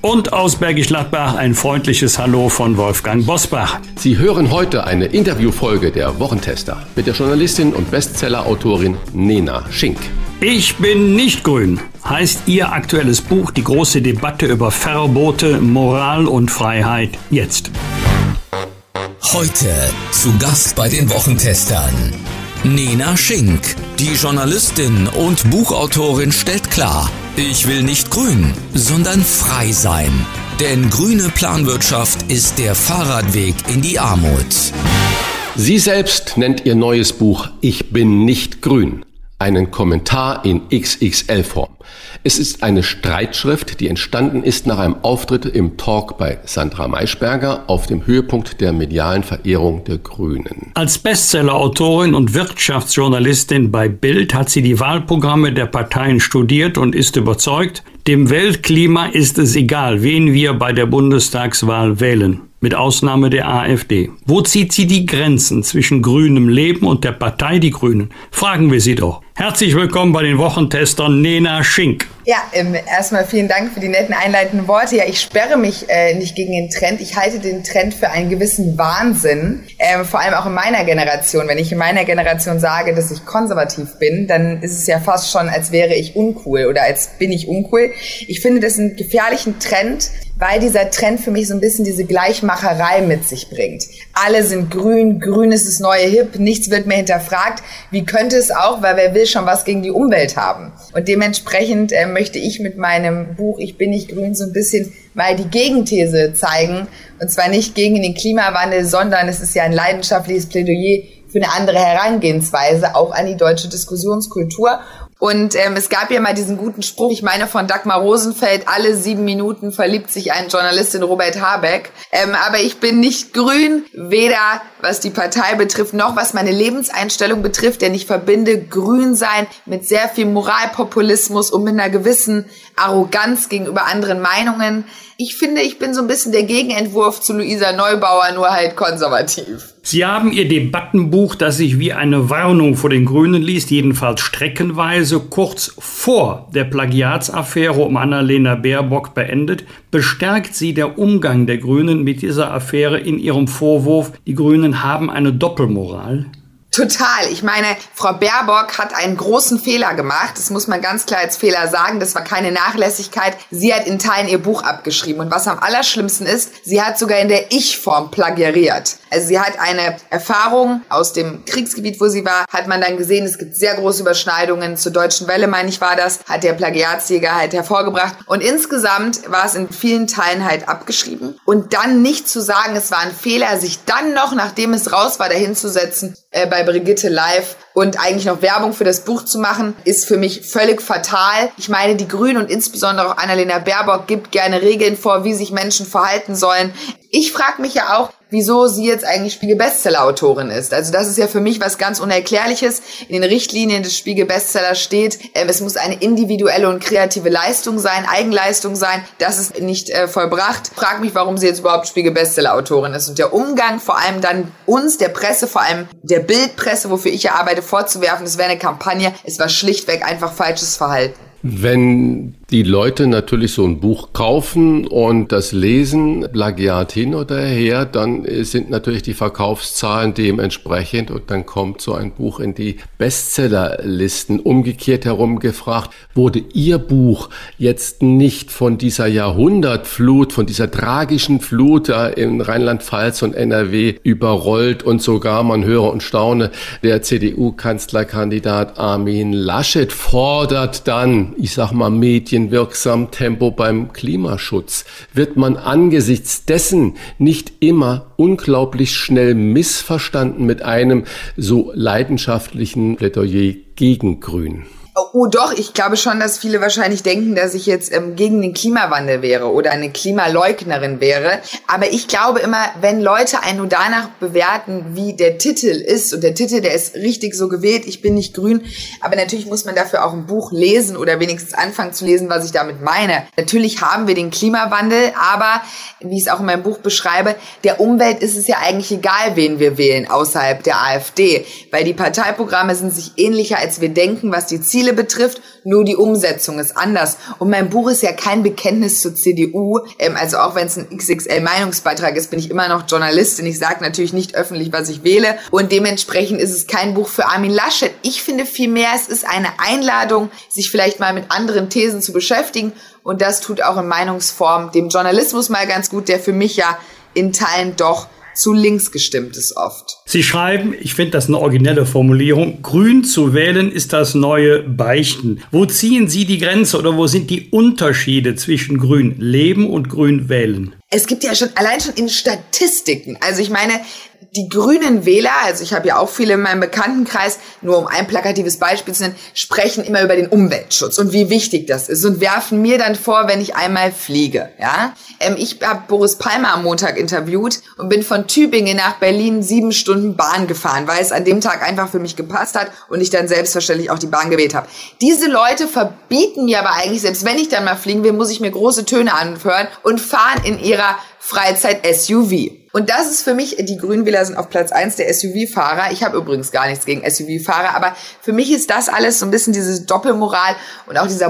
Und aus Bergisch Gladbach ein freundliches Hallo von Wolfgang Bosbach. Sie hören heute eine Interviewfolge der Wochentester mit der Journalistin und Bestsellerautorin Nena Schink. Ich bin nicht grün, heißt ihr aktuelles Buch Die große Debatte über Verbote, Moral und Freiheit jetzt. Heute zu Gast bei den Wochentestern. Nena Schink, die Journalistin und Buchautorin stellt klar, ich will nicht grün, sondern frei sein. Denn grüne Planwirtschaft ist der Fahrradweg in die Armut. Sie selbst nennt ihr neues Buch Ich bin nicht grün einen Kommentar in XXL-Form. Es ist eine Streitschrift, die entstanden ist nach einem Auftritt im Talk bei Sandra Maischberger auf dem Höhepunkt der medialen Verehrung der Grünen. Als Bestsellerautorin und Wirtschaftsjournalistin bei Bild hat sie die Wahlprogramme der Parteien studiert und ist überzeugt, dem Weltklima ist es egal, wen wir bei der Bundestagswahl wählen mit Ausnahme der AfD. Wo zieht sie die Grenzen zwischen grünem Leben und der Partei Die Grünen? Fragen wir sie doch. Herzlich willkommen bei den Wochentestern Nena Schink. Ja, ähm, erstmal vielen Dank für die netten einleitenden Worte. Ja, ich sperre mich äh, nicht gegen den Trend. Ich halte den Trend für einen gewissen Wahnsinn. Ähm, vor allem auch in meiner Generation. Wenn ich in meiner Generation sage, dass ich konservativ bin, dann ist es ja fast schon, als wäre ich uncool oder als bin ich uncool. Ich finde das einen gefährlichen Trend, weil dieser Trend für mich so ein bisschen diese Gleichmacherei mit sich bringt. Alle sind grün, grün ist das neue Hip, nichts wird mehr hinterfragt. Wie könnte es auch, weil wer will schon was gegen die Umwelt haben? Und dementsprechend äh, möchte ich mit meinem Buch Ich bin nicht grün so ein bisschen mal die Gegenthese zeigen. Und zwar nicht gegen den Klimawandel, sondern es ist ja ein leidenschaftliches Plädoyer für eine andere Herangehensweise auch an die deutsche Diskussionskultur. Und ähm, es gab ja mal diesen guten Spruch, ich meine von Dagmar Rosenfeld, alle sieben Minuten verliebt sich ein Journalist in Robert Habeck. Ähm, aber ich bin nicht grün, weder was die Partei betrifft, noch was meine Lebenseinstellung betrifft, denn ich verbinde grün sein mit sehr viel Moralpopulismus und mit einer gewissen Arroganz gegenüber anderen Meinungen. Ich finde, ich bin so ein bisschen der Gegenentwurf zu Luisa Neubauer, nur halt konservativ. Sie haben Ihr Debattenbuch, das sich wie eine Warnung vor den Grünen liest, jedenfalls streckenweise kurz vor der Plagiatsaffäre um Annalena Baerbock beendet. Bestärkt Sie der Umgang der Grünen mit dieser Affäre in Ihrem Vorwurf, die Grünen haben eine Doppelmoral? Total. Ich meine, Frau Baerbock hat einen großen Fehler gemacht. Das muss man ganz klar als Fehler sagen. Das war keine Nachlässigkeit. Sie hat in Teilen ihr Buch abgeschrieben. Und was am allerschlimmsten ist, sie hat sogar in der Ich-Form plagiariert. Also sie hat eine Erfahrung aus dem Kriegsgebiet, wo sie war, hat man dann gesehen, es gibt sehr große Überschneidungen zur Deutschen Welle, meine ich, war das, hat der Plagiatsjäger halt hervorgebracht. Und insgesamt war es in vielen Teilen halt abgeschrieben. Und dann nicht zu sagen, es war ein Fehler, sich dann noch, nachdem es raus war, dahinzusetzen, äh, bei Brigitte Live und eigentlich noch Werbung für das Buch zu machen, ist für mich völlig fatal. Ich meine, die Grünen und insbesondere auch Annalena Baerbock gibt gerne Regeln vor, wie sich Menschen verhalten sollen. Ich frage mich ja auch, wieso sie jetzt eigentlich Spiegel-Bestseller-Autorin ist. Also das ist ja für mich was ganz Unerklärliches. In den Richtlinien des Spiegel-Bestsellers steht, äh, es muss eine individuelle und kreative Leistung sein, Eigenleistung sein. Das ist nicht äh, vollbracht. Frag mich, warum sie jetzt überhaupt Spiegel-Bestseller-Autorin ist. Und der Umgang vor allem dann uns, der Presse, vor allem der Bildpresse, wofür ich ja arbeite, vorzuwerfen, es wäre eine Kampagne. Es war schlichtweg einfach falsches Verhalten. Wenn die Leute natürlich so ein Buch kaufen und das lesen, Plagiat hin oder her, dann sind natürlich die Verkaufszahlen dementsprechend und dann kommt so ein Buch in die Bestsellerlisten. Umgekehrt herum gefragt, wurde Ihr Buch jetzt nicht von dieser Jahrhundertflut, von dieser tragischen Flut in Rheinland-Pfalz und NRW überrollt und sogar, man höre und staune, der CDU-Kanzlerkandidat Armin Laschet fordert dann, ich sag mal, Medien medienwirksam Tempo beim Klimaschutz? Wird man angesichts dessen nicht immer unglaublich schnell missverstanden mit einem so leidenschaftlichen Plädoyer gegen Grün? Oh, doch, ich glaube schon, dass viele wahrscheinlich denken, dass ich jetzt ähm, gegen den Klimawandel wäre oder eine Klimaleugnerin wäre. Aber ich glaube immer, wenn Leute einen nur danach bewerten, wie der Titel ist, und der Titel, der ist richtig so gewählt, ich bin nicht grün, aber natürlich muss man dafür auch ein Buch lesen oder wenigstens anfangen zu lesen, was ich damit meine. Natürlich haben wir den Klimawandel, aber wie ich es auch in meinem Buch beschreibe, der Umwelt ist es ja eigentlich egal, wen wir wählen außerhalb der AfD, weil die Parteiprogramme sind sich ähnlicher, als wir denken, was die Ziele Ziele betrifft, nur die Umsetzung ist anders. Und mein Buch ist ja kein Bekenntnis zur CDU. Ähm, also auch wenn es ein XXL-Meinungsbeitrag ist, bin ich immer noch Journalistin. Ich sage natürlich nicht öffentlich, was ich wähle. Und dementsprechend ist es kein Buch für Armin Laschet. Ich finde vielmehr, es ist eine Einladung, sich vielleicht mal mit anderen Thesen zu beschäftigen. Und das tut auch in Meinungsform dem Journalismus mal ganz gut, der für mich ja in Teilen doch zu links gestimmt ist oft. Sie schreiben, ich finde das eine originelle Formulierung, grün zu wählen ist das neue Beichten. Wo ziehen Sie die Grenze oder wo sind die Unterschiede zwischen grün leben und grün wählen? Es gibt ja schon allein schon in Statistiken. Also ich meine, die grünen Wähler, also ich habe ja auch viele in meinem Bekanntenkreis, nur um ein plakatives Beispiel zu nennen, sprechen immer über den Umweltschutz und wie wichtig das ist und werfen mir dann vor, wenn ich einmal fliege. Ja, ähm, ich habe Boris Palmer am Montag interviewt und bin von Tübingen nach Berlin sieben Stunden Bahn gefahren, weil es an dem Tag einfach für mich gepasst hat und ich dann selbstverständlich auch die Bahn gewählt habe. Diese Leute verbieten mir aber eigentlich, selbst wenn ich dann mal fliegen will, muss ich mir große Töne anhören und fahren in ihrer Freizeit-SUV. Und das ist für mich, die Grünwähler sind auf Platz eins der SUV-Fahrer. Ich habe übrigens gar nichts gegen SUV-Fahrer, aber für mich ist das alles so ein bisschen diese Doppelmoral und auch dieser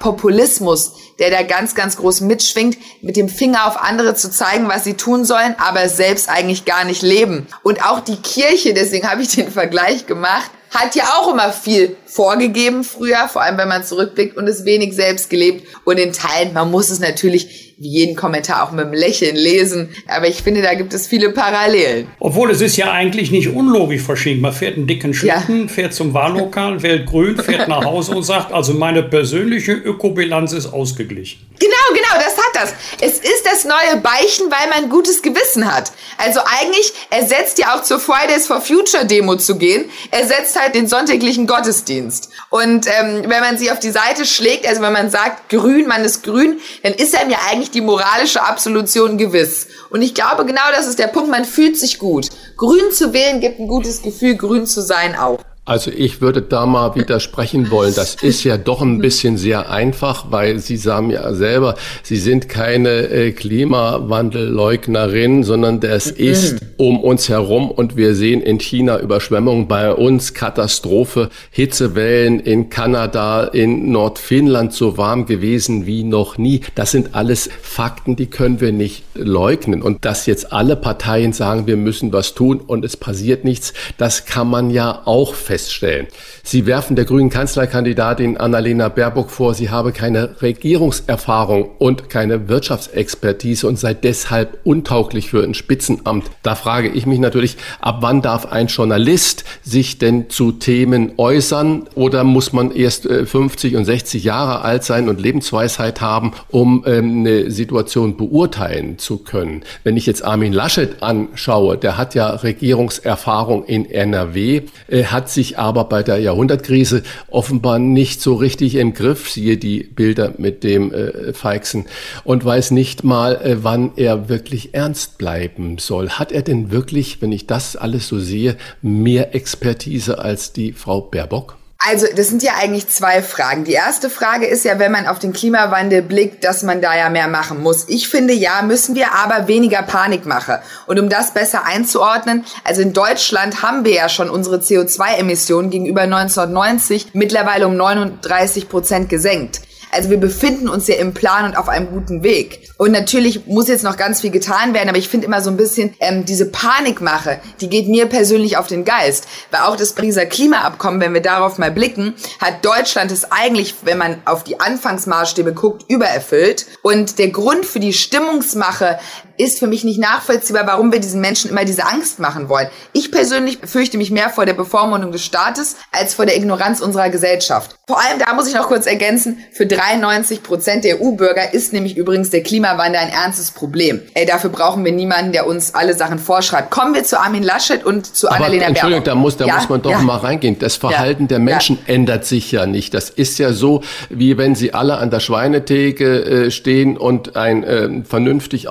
Moralpopulismus, der da ganz, ganz groß mitschwingt, mit dem Finger auf andere zu zeigen, was sie tun sollen, aber selbst eigentlich gar nicht leben. Und auch die Kirche, deswegen habe ich den Vergleich gemacht, hat ja auch immer viel vorgegeben früher, vor allem wenn man zurückblickt und es wenig selbst gelebt und in Teilen, man muss es natürlich wie jeden Kommentar auch mit einem Lächeln lesen. Aber ich finde, da gibt es viele Parallelen. Obwohl es ist ja eigentlich nicht unlogisch verschieden. Man fährt einen dicken Schlitten, ja. fährt zum Wahllokal, wählt grün, fährt nach Hause und sagt, also meine persönliche Ökobilanz ist ausgeglichen. Genau, genau, das hat das. Es ist das neue Beichen, weil man gutes Gewissen hat. Also eigentlich ersetzt ja auch zur Fridays for Future Demo zu gehen, ersetzt halt den sonntäglichen Gottesdienst. Und ähm, wenn man sie auf die Seite schlägt, also wenn man sagt, grün, man ist grün, dann ist einem ja eigentlich eigentlich die moralische Absolution gewiss. Und ich glaube, genau das ist der Punkt, man fühlt sich gut. Grün zu wählen gibt ein gutes Gefühl, grün zu sein auch. Also ich würde da mal widersprechen wollen. Das ist ja doch ein bisschen sehr einfach, weil Sie sagen ja selber, Sie sind keine äh, Klimawandelleugnerin, sondern das mhm. ist um uns herum und wir sehen in China Überschwemmungen, bei uns Katastrophe, Hitzewellen in Kanada, in Nordfinnland so warm gewesen wie noch nie. Das sind alles Fakten, die können wir nicht leugnen. Und dass jetzt alle Parteien sagen, wir müssen was tun und es passiert nichts, das kann man ja auch feststellen feststellen. Sie werfen der grünen Kanzlerkandidatin Annalena Baerbock vor, sie habe keine Regierungserfahrung und keine Wirtschaftsexpertise und sei deshalb untauglich für ein Spitzenamt. Da frage ich mich natürlich, ab wann darf ein Journalist sich denn zu Themen äußern oder muss man erst 50 äh, und 60 Jahre alt sein und Lebensweisheit haben, um ähm, eine Situation beurteilen zu können? Wenn ich jetzt Armin Laschet anschaue, der hat ja Regierungserfahrung in NRW, äh, hat sich sich aber bei der Jahrhundertkrise offenbar nicht so richtig im Griff, siehe die Bilder mit dem äh, Feixen, und weiß nicht mal, äh, wann er wirklich ernst bleiben soll. Hat er denn wirklich, wenn ich das alles so sehe, mehr Expertise als die Frau Baerbock? Also, das sind ja eigentlich zwei Fragen. Die erste Frage ist ja, wenn man auf den Klimawandel blickt, dass man da ja mehr machen muss. Ich finde ja, müssen wir aber weniger Panik machen. Und um das besser einzuordnen, also in Deutschland haben wir ja schon unsere CO2-Emissionen gegenüber 1990 mittlerweile um 39 Prozent gesenkt. Also wir befinden uns ja im Plan und auf einem guten Weg. Und natürlich muss jetzt noch ganz viel getan werden, aber ich finde immer so ein bisschen ähm, diese Panikmache, die geht mir persönlich auf den Geist. Weil auch das Pariser Klimaabkommen, wenn wir darauf mal blicken, hat Deutschland es eigentlich, wenn man auf die Anfangsmaßstäbe guckt, übererfüllt. Und der Grund für die Stimmungsmache ist für mich nicht nachvollziehbar, warum wir diesen Menschen immer diese Angst machen wollen. Ich persönlich fürchte mich mehr vor der Bevormundung des Staates als vor der Ignoranz unserer Gesellschaft. Vor allem, da muss ich noch kurz ergänzen, für 93 Prozent der EU-Bürger ist nämlich übrigens der Klimawandel ein ernstes Problem. Ey, dafür brauchen wir niemanden, der uns alle Sachen vorschreibt. Kommen wir zu Armin Laschet und zu Aber Annalena Entschuldigung, Baerbock. da muss, da Ja, muss man doch ja. mal reingehen. Das Verhalten Ja, der Menschen ändert sich ja nicht. Das ist ja so, wie wenn sie alle an der Schweinetheke äh, stehen und ein äh, vernünftig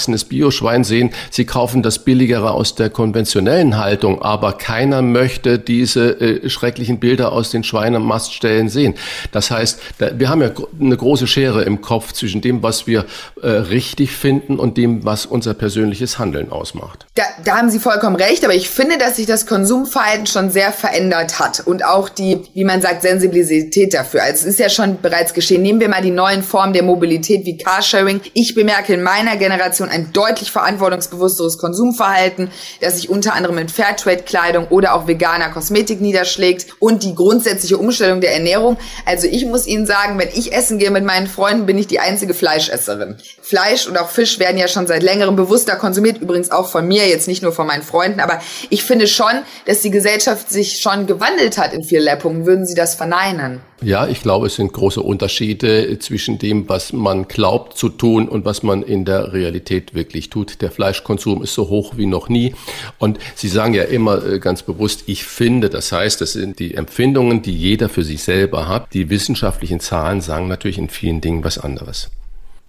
aufgewachsenes Bioschwein sehen. Sie kaufen das Billigere aus der konventionellen Haltung, aber keiner möchte diese äh, schrecklichen Bilder aus den Schweinemaststellen sehen. Das heißt, da, wir haben ja eine große Schere im Kopf zwischen dem, was wir äh, richtig finden und dem, was unser persönliches Handeln ausmacht. Da, da haben Sie vollkommen recht, aber ich finde, dass sich das Konsumverhalten schon sehr verändert hat und auch die, wie man sagt, Sensibilität dafür. Also es ist ja schon bereits geschehen. Nehmen wir mal die neuen Formen der Mobilität wie Carsharing. Ich bemerke in meiner Generation ein deutlich verantwortungsbewussteres Konsumverhalten, das sich unter anderem in Fairtrade-Kleidung oder auch veganer Kosmetik niederschlägt und die grundsätzliche Umstellung der Ernährung. Also ich muss Ihnen sagen, wenn ich essen gehe mit meinen Freunden, bin ich die einzige Fleischesserin. Fleisch und auch Fisch werden ja schon seit längerem bewusster konsumiert, übrigens auch von mir, jetzt nicht nur von meinen Freunden, aber ich finde schon, dass die Gesellschaft sich schon gewandelt hat in vielerlei Punkten. Würden Sie das verneinen? Ja, ich glaube, es sind große Unterschiede zwischen dem, was man glaubt zu tun und was man in der Realität wirklich tut. Der Fleischkonsum ist so hoch wie noch nie. Und Sie sagen ja immer äh, ganz bewusst, ich finde, das heißt, das sind die Empfindungen, die jeder für sich selber hat. Die wissenschaftlichen Zahlen sagen natürlich in vielen Dingen was anderes.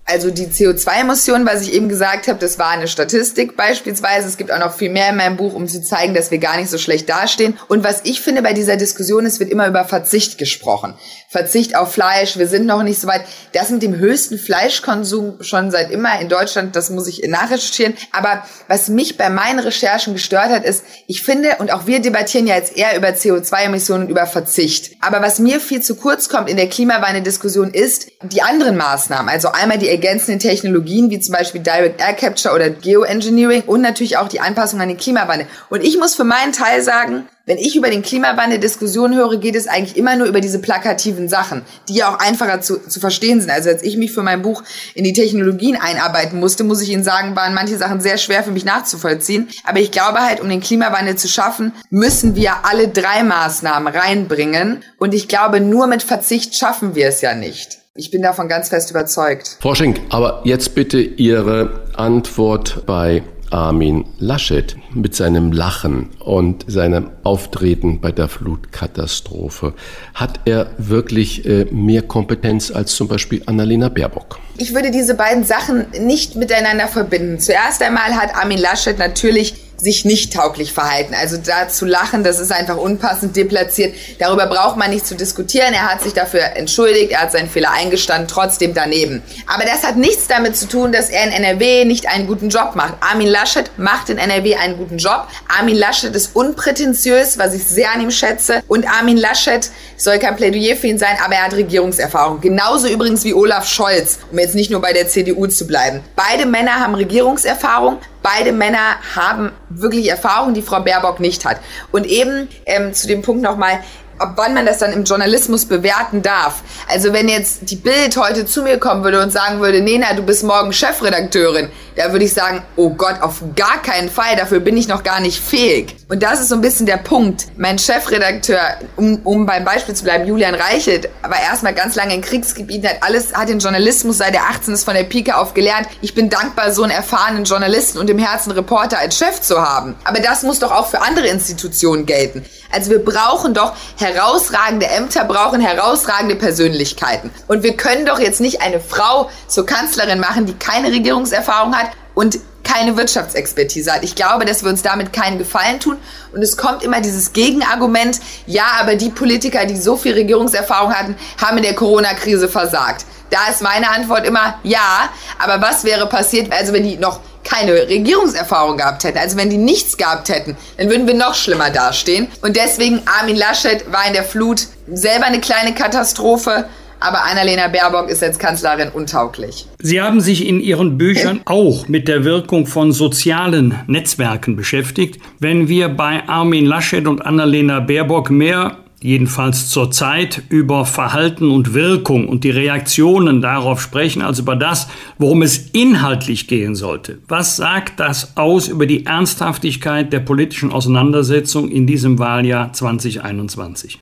Also die CO2-Emissionen, was ich eben gesagt habe, das war eine Statistik beispielsweise. Es gibt auch noch viel mehr in meinem Buch, um zu zeigen, dass wir gar nicht so schlecht dastehen. Und was ich finde bei dieser Diskussion, es wird immer über Verzicht gesprochen. Verzicht auf Fleisch, wir sind noch nicht so weit. Das mit dem höchsten Fleischkonsum schon seit immer in Deutschland, das muss ich nachrecherchieren. Aber was mich bei meinen Recherchen gestört hat, ist, ich finde, und auch wir debattieren ja jetzt eher über CO2-Emissionen und über Verzicht. Aber was mir viel zu kurz kommt in der Klimawandel-Diskussion ist die anderen Maßnahmen. Also einmal die ergänzenden Technologien, wie zum Beispiel Direct Air Capture oder Geoengineering und natürlich auch die Anpassung an den Klimawandel. Und ich muss für meinen Teil sagen, wenn ich über den Klimawandel Diskussionen höre, geht es eigentlich immer nur über diese plakativen Sachen, die ja auch einfacher zu, zu verstehen sind. Also als ich mich für mein Buch in die Technologien einarbeiten musste, muss ich Ihnen sagen, waren manche Sachen sehr schwer für mich nachzuvollziehen. Aber ich glaube halt, um den Klimawandel zu schaffen, müssen wir alle drei Maßnahmen reinbringen. Und ich glaube, nur mit Verzicht schaffen wir es ja nicht. Ich bin davon ganz fest überzeugt. Frau Schenk, aber jetzt bitte Ihre Antwort bei Armin Laschet mit seinem Lachen und seinem Auftreten bei der Flutkatastrophe. Hat er wirklich äh, mehr Kompetenz als zum Beispiel Annalena Baerbock? Ich würde diese beiden Sachen nicht miteinander verbinden. Zuerst einmal hat Armin Laschet natürlich sich nicht tauglich verhalten. Also da zu lachen, das ist einfach unpassend deplatziert. Darüber braucht man nicht zu diskutieren. Er hat sich dafür entschuldigt, er hat seinen Fehler eingestanden, trotzdem daneben. Aber das hat nichts damit zu tun, dass er in NRW nicht einen guten Job macht. Armin Laschet macht in NRW einen guten Job. Armin Laschet ist unprätentiös, was ich sehr an ihm schätze. Und Armin Laschet soll kein Plädoyer für ihn sein, aber er hat Regierungserfahrung. Genauso übrigens wie Olaf Scholz, um jetzt nicht nur bei der CDU zu bleiben. Beide Männer haben Regierungserfahrung. Beide Männer haben wirklich Erfahrung, die Frau Baerbock nicht hat. Und eben ähm, zu dem Punkt nochmal, ab wann man das dann im Journalismus bewerten darf. Also wenn jetzt die Bild heute zu mir kommen würde und sagen würde, Nena, du bist morgen Chefredakteurin, da würde ich sagen, oh Gott, auf gar keinen Fall, dafür bin ich noch gar nicht fähig. Und das ist so ein bisschen der Punkt. Mein Chefredakteur, um, um beim Beispiel zu bleiben, Julian Reichelt, war erstmal ganz lange in Kriegsgebieten, hat alles, hat den Journalismus seit er 18 ist von der Pike auf gelernt. Ich bin dankbar, so einen erfahrenen Journalisten und im Herzen Reporter als Chef zu haben. Aber das muss doch auch für andere Institutionen gelten. Also wir brauchen doch herausragende Ämter, brauchen herausragende Persönlichkeiten. Und wir können doch jetzt nicht eine Frau zur Kanzlerin machen, die keine Regierungserfahrung hat und keine Wirtschaftsexpertise hat. Ich glaube, dass wir uns damit keinen Gefallen tun. Und es kommt immer dieses Gegenargument, ja, aber die Politiker, die so viel Regierungserfahrung hatten, haben in der Corona-Krise versagt. Da ist meine Antwort immer ja, aber was wäre passiert, also wenn die noch keine Regierungserfahrung gehabt hätten, also wenn die nichts gehabt hätten, dann würden wir noch schlimmer dastehen. Und deswegen Armin Laschet war in der Flut selber eine kleine Katastrophe, aber Annalena Baerbock ist als Kanzlerin untauglich. Sie haben sich in Ihren Büchern auch mit der Wirkung von sozialen Netzwerken beschäftigt. Wenn wir bei Armin Laschet und Annalena Baerbock mehr jedenfalls zurzeit, über Verhalten und Wirkung und die Reaktionen darauf sprechen, als über das, worum es inhaltlich gehen sollte. Was sagt das aus über die Ernsthaftigkeit der politischen Auseinandersetzung in diesem Wahljahr 2021?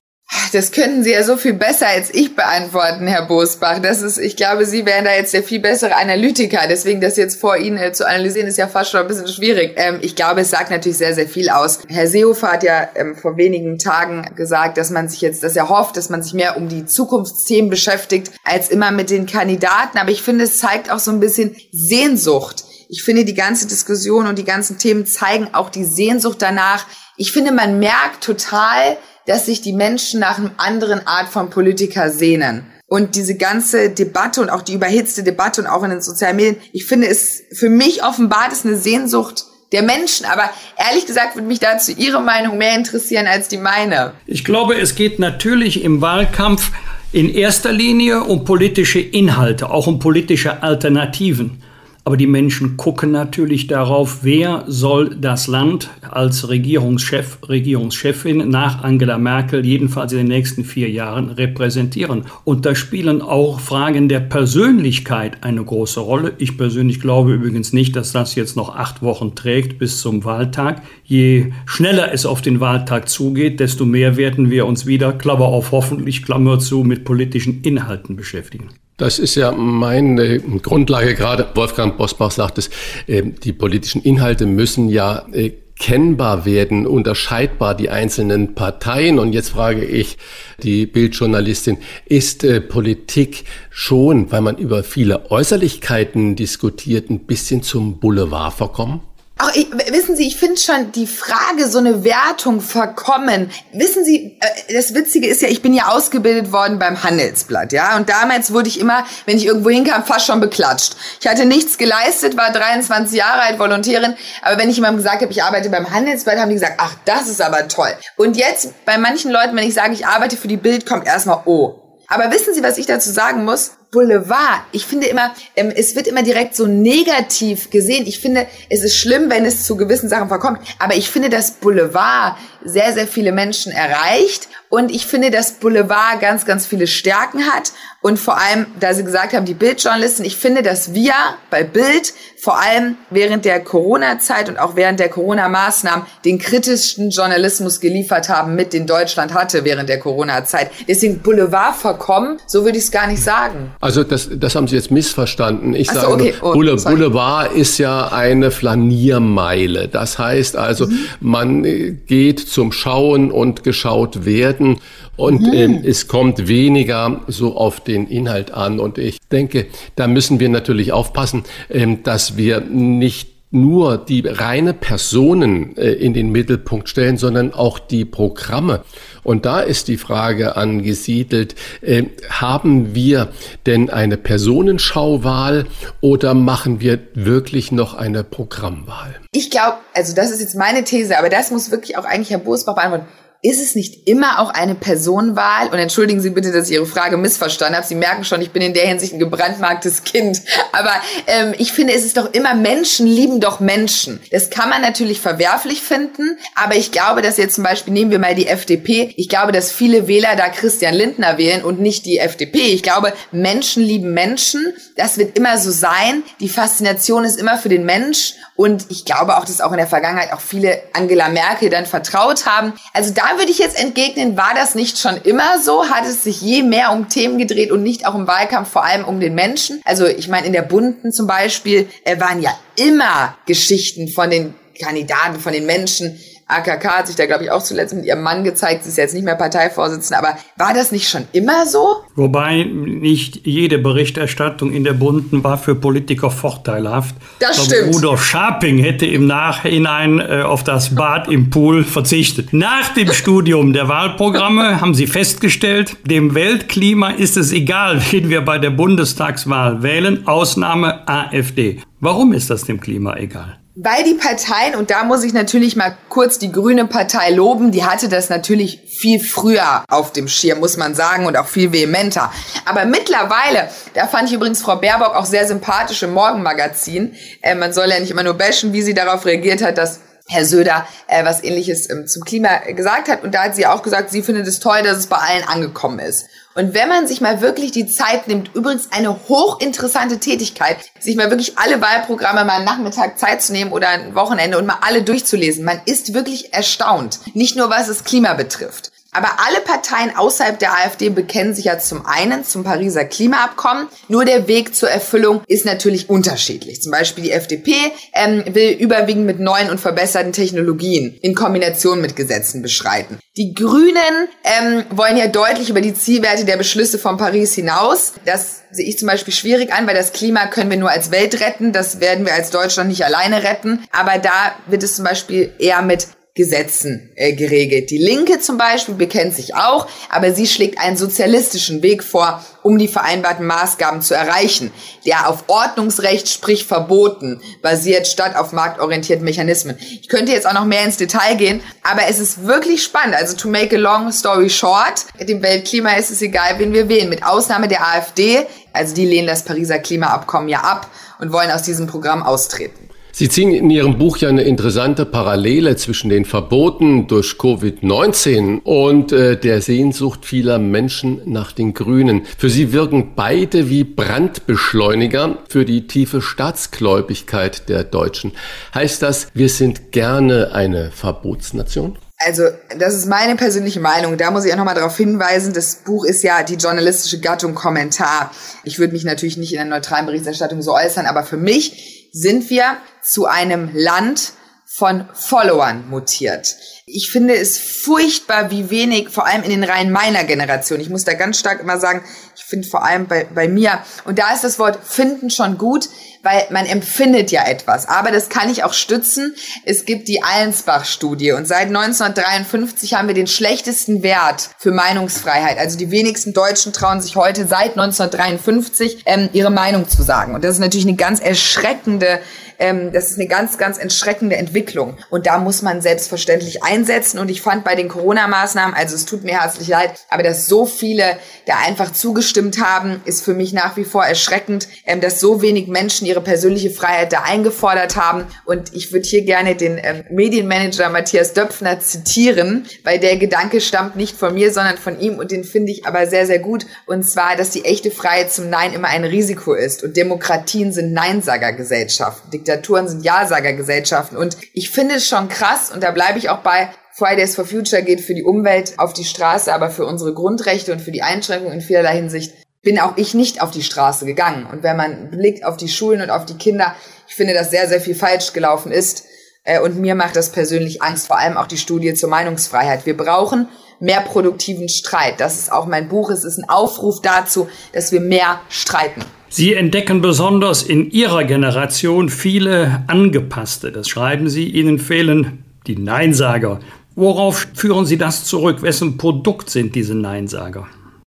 Das könnten Sie ja so viel besser als ich beantworten, Herr Bosbach. Das ist, ich glaube, Sie wären da jetzt der viel bessere Analytiker. Deswegen das jetzt vor Ihnen äh, zu analysieren, ist ja fast schon ein bisschen schwierig. Ähm, ich glaube, es sagt natürlich sehr, sehr viel aus. Herr Seehofer hat ja ähm, vor wenigen Tagen gesagt, dass man sich jetzt, dass er hofft, dass man sich mehr um die Zukunftsthemen beschäftigt, als immer mit den Kandidaten. Aber ich finde, es zeigt auch so ein bisschen Sehnsucht. Ich finde, die ganze Diskussion und die ganzen Themen zeigen auch die Sehnsucht danach. Ich finde, man merkt total, dass sich die Menschen nach einer anderen Art von Politiker sehnen. Und diese ganze Debatte und auch die überhitzte Debatte und auch in den sozialen Medien, ich finde es für mich offenbart ist eine Sehnsucht der Menschen. Aber ehrlich gesagt würde mich dazu Ihre Meinung mehr interessieren als die meine. Ich glaube, es geht natürlich im Wahlkampf in erster Linie um politische Inhalte, auch um politische Alternativen. Aber die Menschen gucken natürlich darauf, wer soll das Land als Regierungschef, Regierungschefin nach Angela Merkel jedenfalls in den nächsten vier Jahren repräsentieren. Und da spielen auch Fragen der Persönlichkeit eine große Rolle. Ich persönlich glaube übrigens nicht, dass das jetzt noch acht Wochen trägt bis zum Wahltag. Je schneller es auf den Wahltag zugeht, desto mehr werden wir uns wieder, Klammer auf hoffentlich, Klammer zu, mit politischen Inhalten beschäftigen. Das ist ja meine Grundlage. Gerade Wolfgang Bosbach sagt es, ähm, die politischen Inhalte müssen ja äh, kennbar werden, unterscheidbar die einzelnen Parteien. Und jetzt frage ich die Bildjournalistin, ist äh, Politik schon, weil man über viele Äußerlichkeiten diskutiert, ein bisschen zum Boulevard verkommen? Auch ich, wissen Sie, ich finde schon die Frage, so eine Wertung verkommen. Wissen Sie, äh, das Witzige ist ja, ich bin ja ausgebildet worden beim Handelsblatt, ja. Und damals wurde ich immer, wenn ich irgendwo hinkam, fast schon beklatscht. Ich hatte nichts geleistet, war 23 Jahre alt, Volontärin. Aber wenn ich jemandem gesagt habe, ich arbeite beim Handelsblatt, haben die gesagt, ach, das ist aber toll. Und jetzt bei manchen Leuten, wenn ich sage, ich arbeite für die Bild, kommt erstmal, oh. Aber wissen Sie, was ich dazu sagen muss? Boulevard. Ich finde immer, ähm, es wird immer direkt so negativ gesehen. Ich finde, es ist schlimm, wenn es zu gewissen Sachen verkommt. Aber ich finde, dass Boulevard sehr, sehr viele Menschen erreicht. Und ich finde, dass Boulevard ganz, ganz viele Stärken hat. Und vor allem, da Sie gesagt haben, die Bildjournalistin, ich finde, dass wir bei Bild vor allem während der Corona-Zeit und auch während der Corona-Maßnahmen den kritischsten Journalismus geliefert haben, mit den Deutschland hatte während der Corona-Zeit. Deswegen Boulevard verkommen, so würde ich es gar nicht sagen. Also das, das haben Sie jetzt missverstanden. Ich so, sage, okay. oh, Boulevard ist ja eine Flaniermeile. Das heißt also, mhm. man geht zum Schauen und geschaut werden und mhm. ähm, es kommt weniger so auf den Inhalt an. Und ich denke, da müssen wir natürlich aufpassen, ähm, dass wir nicht nur die reine Personen äh, in den Mittelpunkt stellen, sondern auch die Programme. Und da ist die Frage angesiedelt, äh, haben wir denn eine Personenschauwahl oder machen wir wirklich noch eine Programmwahl? Ich glaube, also das ist jetzt meine These, aber das muss wirklich auch eigentlich Herr Bosbach beantworten ist es nicht immer auch eine Personenwahl? Und entschuldigen Sie bitte, dass ich Ihre Frage missverstanden habe. Sie merken schon, ich bin in der Hinsicht ein gebrandmarktes Kind. Aber ähm, ich finde, es ist doch immer Menschen lieben doch Menschen. Das kann man natürlich verwerflich finden. Aber ich glaube, dass jetzt zum Beispiel, nehmen wir mal die FDP. Ich glaube, dass viele Wähler da Christian Lindner wählen und nicht die FDP. Ich glaube, Menschen lieben Menschen. Das wird immer so sein. Die Faszination ist immer für den Mensch. Und ich glaube auch, dass auch in der Vergangenheit auch viele Angela Merkel dann vertraut haben. Also da würde ich jetzt entgegnen, war das nicht schon immer so? Hat es sich je mehr um Themen gedreht und nicht auch im Wahlkampf vor allem um den Menschen? Also ich meine, in der Bunten zum Beispiel äh, waren ja immer Geschichten von den Kandidaten, von den Menschen, AKK hat sich da, glaube ich, auch zuletzt mit ihrem Mann gezeigt. Sie ist jetzt nicht mehr Parteivorsitzende. Aber war das nicht schon immer so? Wobei nicht jede Berichterstattung in der Bunden war für Politiker vorteilhaft. Das glaube, stimmt. Rudolf Scharping hätte im Nachhinein äh, auf das Bad im Pool verzichtet. Nach dem Studium der Wahlprogramme haben sie festgestellt, dem Weltklima ist es egal, wen wir bei der Bundestagswahl wählen. Ausnahme AfD. Warum ist das dem Klima egal? Weil die Parteien, und da muss ich natürlich mal kurz die Grüne Partei loben, die hatte das natürlich viel früher auf dem Schirm, muss man sagen, und auch viel vehementer. Aber mittlerweile, da fand ich übrigens Frau Baerbock auch sehr sympathisch im Morgenmagazin. Äh, man soll ja nicht immer nur bashen, wie sie darauf reagiert hat, dass Herr Söder äh, was ähnliches ähm, zum Klima gesagt hat. Und da hat sie auch gesagt, sie findet es toll, dass es bei allen angekommen ist. Und wenn man sich mal wirklich die Zeit nimmt, übrigens eine hochinteressante Tätigkeit, sich mal wirklich alle Wahlprogramme mal am Nachmittag Zeit zu nehmen oder ein Wochenende und mal alle durchzulesen, man ist wirklich erstaunt. Nicht nur was das Klima betrifft. Aber alle Parteien außerhalb der AfD bekennen sich ja zum einen zum Pariser Klimaabkommen. Nur der Weg zur Erfüllung ist natürlich unterschiedlich. Zum Beispiel die FDP ähm, will überwiegend mit neuen und verbesserten Technologien in Kombination mit Gesetzen beschreiten. Die Grünen ähm, wollen ja deutlich über die Zielwerte der Beschlüsse von Paris hinaus. Das sehe ich zum Beispiel schwierig an, weil das Klima können wir nur als Welt retten. Das werden wir als Deutschland nicht alleine retten. Aber da wird es zum Beispiel eher mit Gesetzen äh, geregelt. Die Linke zum Beispiel bekennt sich auch, aber sie schlägt einen sozialistischen Weg vor, um die vereinbarten Maßgaben zu erreichen, der auf Ordnungsrecht, sprich Verboten, basiert statt auf marktorientierten Mechanismen. Ich könnte jetzt auch noch mehr ins Detail gehen, aber es ist wirklich spannend. Also to make a long story short, dem Weltklima ist es egal, wen wir wählen. Mit Ausnahme der AfD, also die lehnen das Pariser Klimaabkommen ja ab und wollen aus diesem Programm austreten. Sie ziehen in Ihrem Buch ja eine interessante Parallele zwischen den Verboten durch Covid-19 und äh, der Sehnsucht vieler Menschen nach den Grünen. Für Sie wirken beide wie Brandbeschleuniger für die tiefe Staatsgläubigkeit der Deutschen. Heißt das, wir sind gerne eine Verbotsnation? Also, das ist meine persönliche Meinung. Da muss ich auch nochmal darauf hinweisen, das Buch ist ja die journalistische Gattung Kommentar. Ich würde mich natürlich nicht in der neutralen Berichterstattung so äußern, aber für mich sind wir zu einem Land von Followern mutiert. Ich finde es furchtbar, wie wenig, vor allem in den Reihen meiner Generation, ich muss da ganz stark immer sagen, ich finde vor allem bei, bei mir, und da ist das Wort finden schon gut, weil man empfindet ja etwas. Aber das kann ich auch stützen. Es gibt die Allensbach-Studie und seit 1953 haben wir den schlechtesten Wert für Meinungsfreiheit. Also die wenigsten Deutschen trauen sich heute seit 1953 ähm, ihre Meinung zu sagen. Und das ist natürlich eine ganz erschreckende ähm, das ist eine ganz, ganz entschreckende Entwicklung. Und da muss man selbstverständlich einsetzen. Und ich fand bei den Corona-Maßnahmen, also es tut mir herzlich leid, aber dass so viele da einfach zugestimmt haben, ist für mich nach wie vor erschreckend, ähm, dass so wenig Menschen ihre persönliche Freiheit da eingefordert haben. Und ich würde hier gerne den ähm, Medienmanager Matthias Döpfner zitieren, weil der Gedanke stammt nicht von mir, sondern von ihm und den finde ich aber sehr, sehr gut. Und zwar, dass die echte Freiheit zum Nein immer ein Risiko ist und Demokratien sind Neinsagergesellschaften. Diktaturen sind Ja-Sager-Gesellschaften. Und ich finde es schon krass, und da bleibe ich auch bei, Fridays for Future geht für die Umwelt auf die Straße, aber für unsere Grundrechte und für die Einschränkungen in vielerlei Hinsicht bin auch ich nicht auf die Straße gegangen. Und wenn man blickt auf die Schulen und auf die Kinder, ich finde, dass sehr, sehr viel falsch gelaufen ist. Äh, und mir macht das persönlich Angst, vor allem auch die Studie zur Meinungsfreiheit. Wir brauchen mehr produktiven Streit. Das ist auch mein Buch. Es ist ein Aufruf dazu, dass wir mehr streiten. Sie entdecken besonders in Ihrer Generation viele Angepasste. Das schreiben Sie. Ihnen fehlen die Neinsager. Worauf führen Sie das zurück? Wessen Produkt sind diese Neinsager?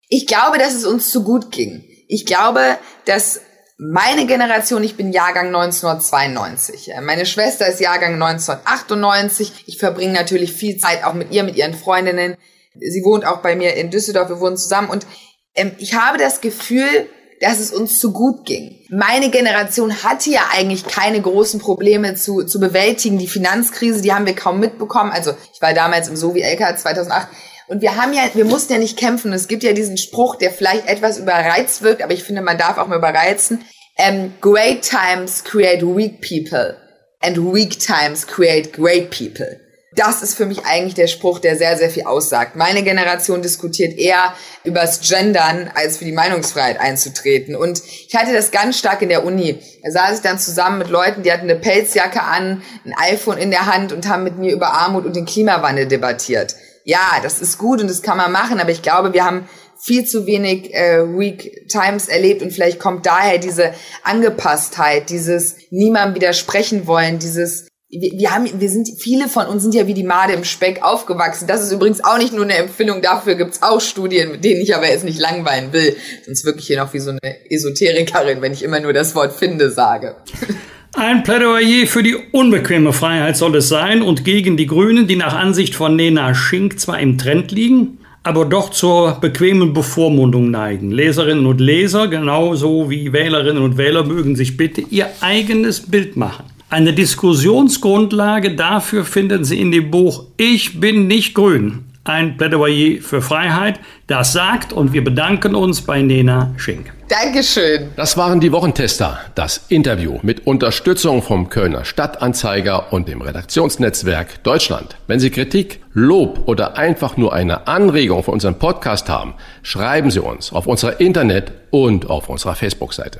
Ich glaube, dass es uns zu gut ging. Ich glaube, dass meine Generation, ich bin Jahrgang 1992. Meine Schwester ist Jahrgang 1998. Ich verbringe natürlich viel Zeit auch mit ihr, mit ihren Freundinnen. Sie wohnt auch bei mir in Düsseldorf. Wir wohnen zusammen und ähm, ich habe das Gefühl, dass es uns zu gut ging. Meine Generation hatte ja eigentlich keine großen Probleme zu, zu bewältigen. Die Finanzkrise, die haben wir kaum mitbekommen. Also ich war damals im Sovi LK 2008. Und wir haben ja, wir mussten ja nicht kämpfen. Es gibt ja diesen Spruch, der vielleicht etwas überreizt wirkt, aber ich finde, man darf auch mal überreizen. Um, great times create weak people and weak times create great people das ist für mich eigentlich der Spruch, der sehr, sehr viel aussagt. Meine Generation diskutiert eher übers Gendern, als für die Meinungsfreiheit einzutreten. Und ich hatte das ganz stark in der Uni. Da saß ich dann zusammen mit Leuten, die hatten eine Pelzjacke an, ein iPhone in der Hand und haben mit mir über Armut und den Klimawandel debattiert. Ja, das ist gut und das kann man machen, aber ich glaube, wir haben viel zu wenig äh, Weak Times erlebt und vielleicht kommt daher diese Angepasstheit, dieses niemandem widersprechen wollen, dieses wir, haben, wir sind, viele von uns sind ja wie die Made im Speck aufgewachsen. Das ist übrigens auch nicht nur eine Empfehlung, dafür gibt's auch Studien, mit denen ich aber jetzt nicht langweilen will. Sonst wirklich hier noch wie so eine Esoterikerin, wenn ich immer nur das Wort finde sage. Ein Plädoyer für die unbequeme Freiheit soll es sein und gegen die Grünen, die nach Ansicht von Nena Schink zwar im Trend liegen, aber doch zur bequemen Bevormundung neigen. Leserinnen und Leser, genauso wie Wählerinnen und Wähler, mögen sich bitte ihr eigenes Bild machen. Eine Diskussionsgrundlage dafür finden Sie in dem Buch Ich bin nicht grün. Ein Plädoyer für Freiheit. Das sagt und wir bedanken uns bei Nena Schink. Dankeschön. Das waren die Wochentester. Das Interview mit Unterstützung vom Kölner Stadtanzeiger und dem Redaktionsnetzwerk Deutschland. Wenn Sie Kritik, Lob oder einfach nur eine Anregung für unseren Podcast haben, schreiben Sie uns auf unserer Internet- und auf unserer Facebook-Seite.